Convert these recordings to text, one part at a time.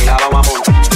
miraba mamón.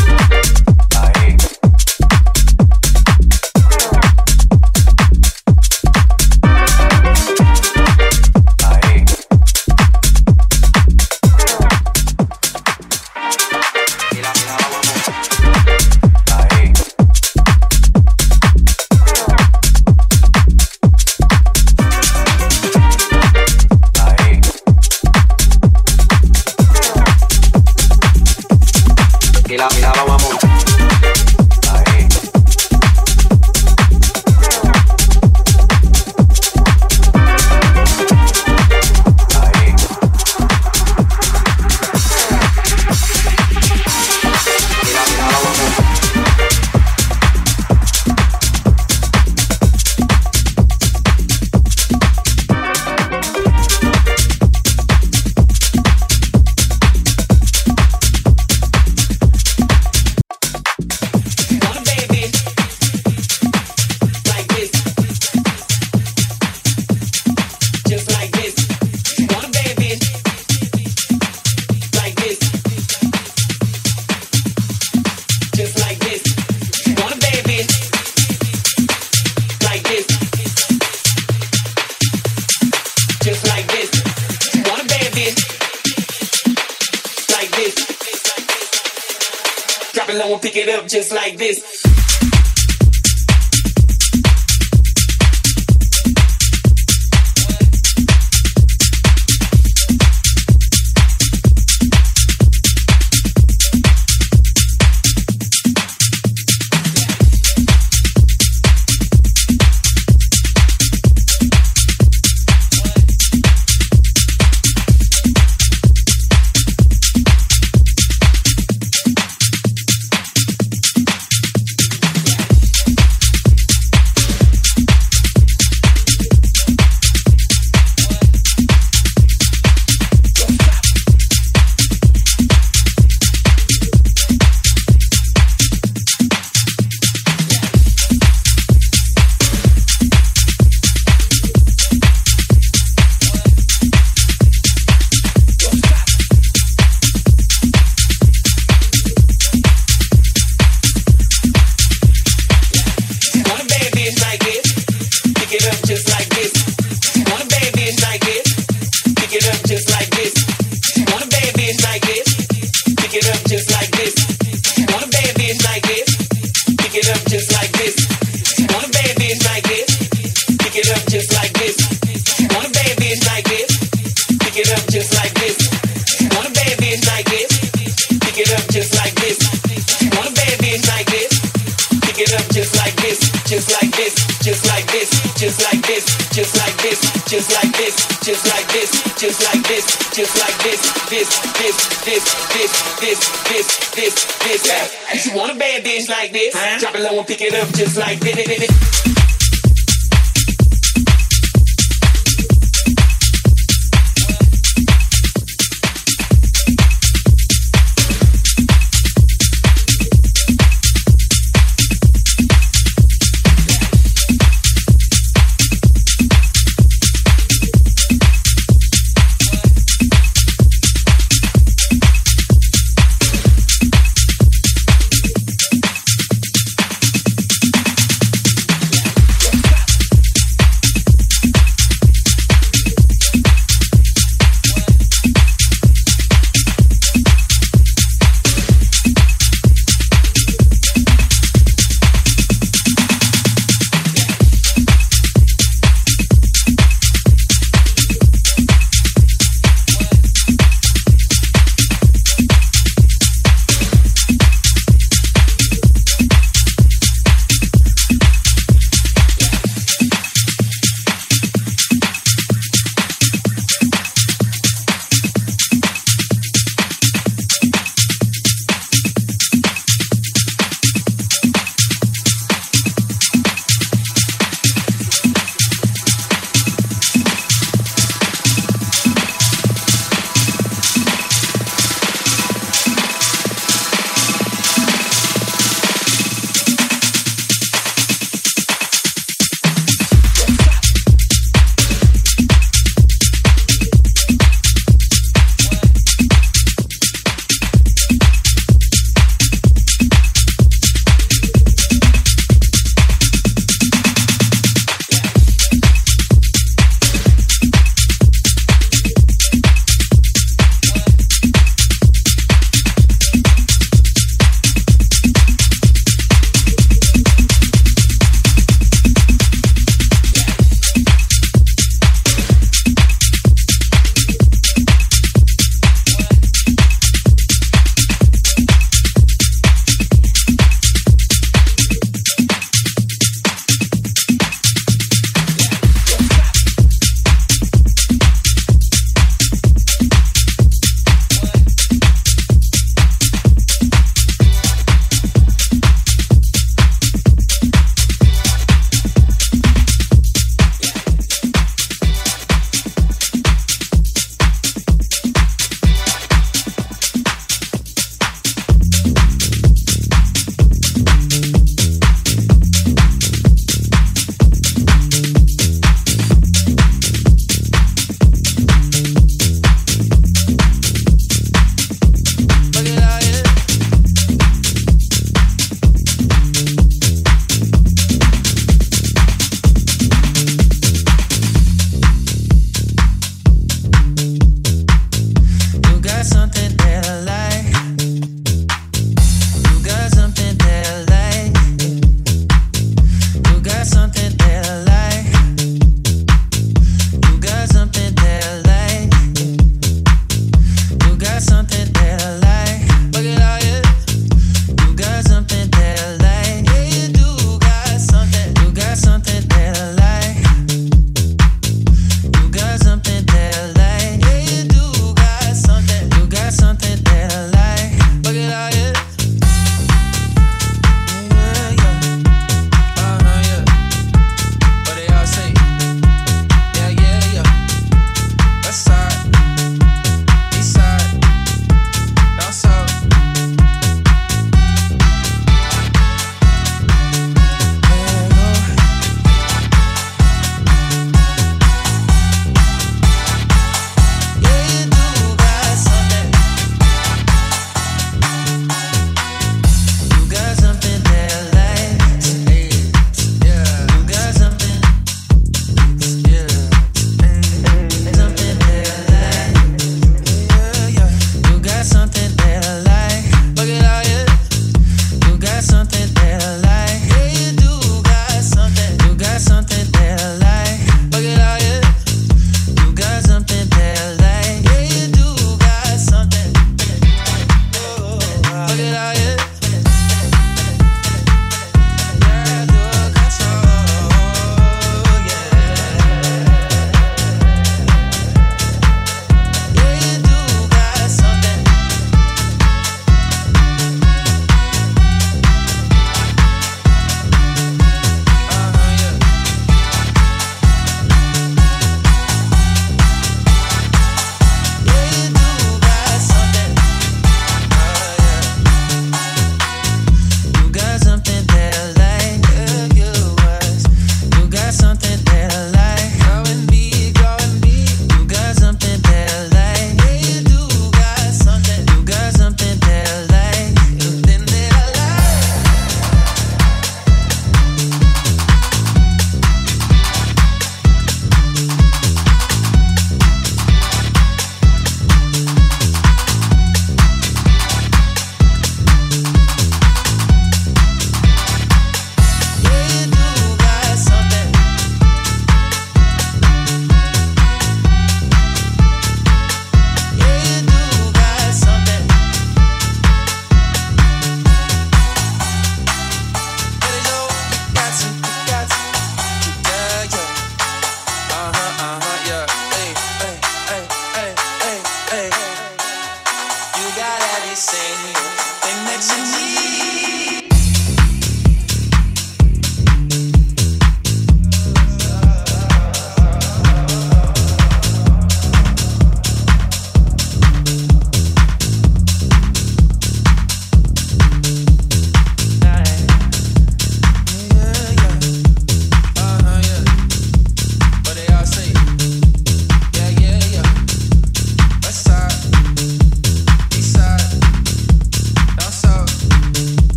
say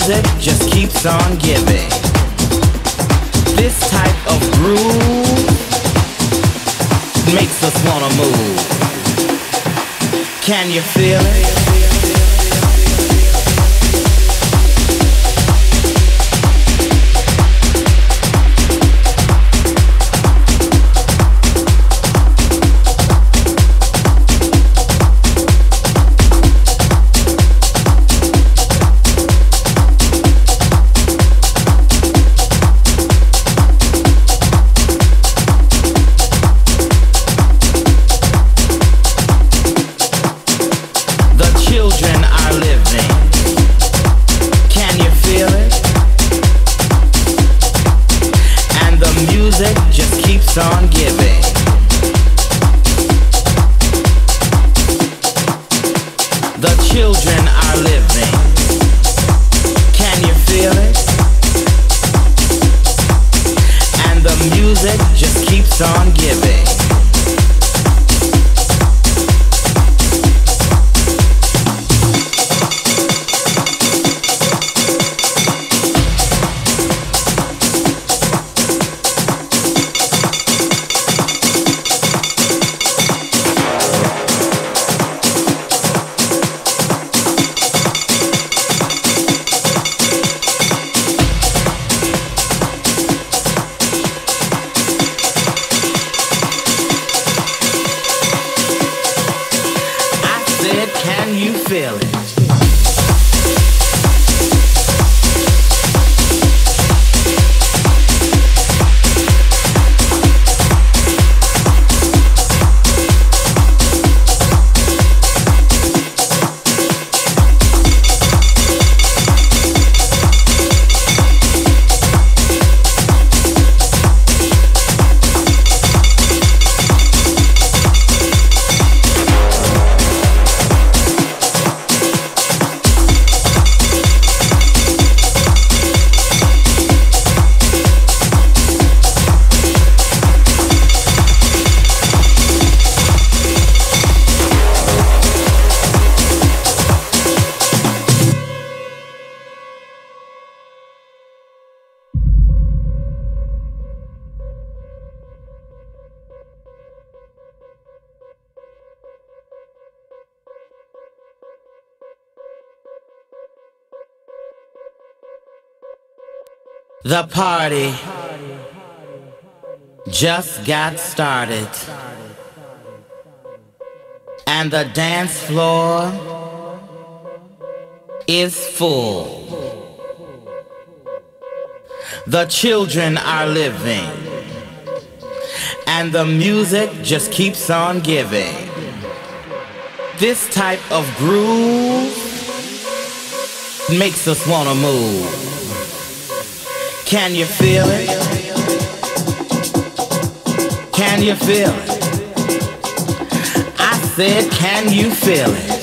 music just keeps on giving. This type of groove makes us wanna move. Can you feel it? feeling. The party just got started. And the dance floor is full. The children are living. And the music just keeps on giving. This type of groove makes us wanna move. Can you feel it? Can you feel it? I said, can you feel it?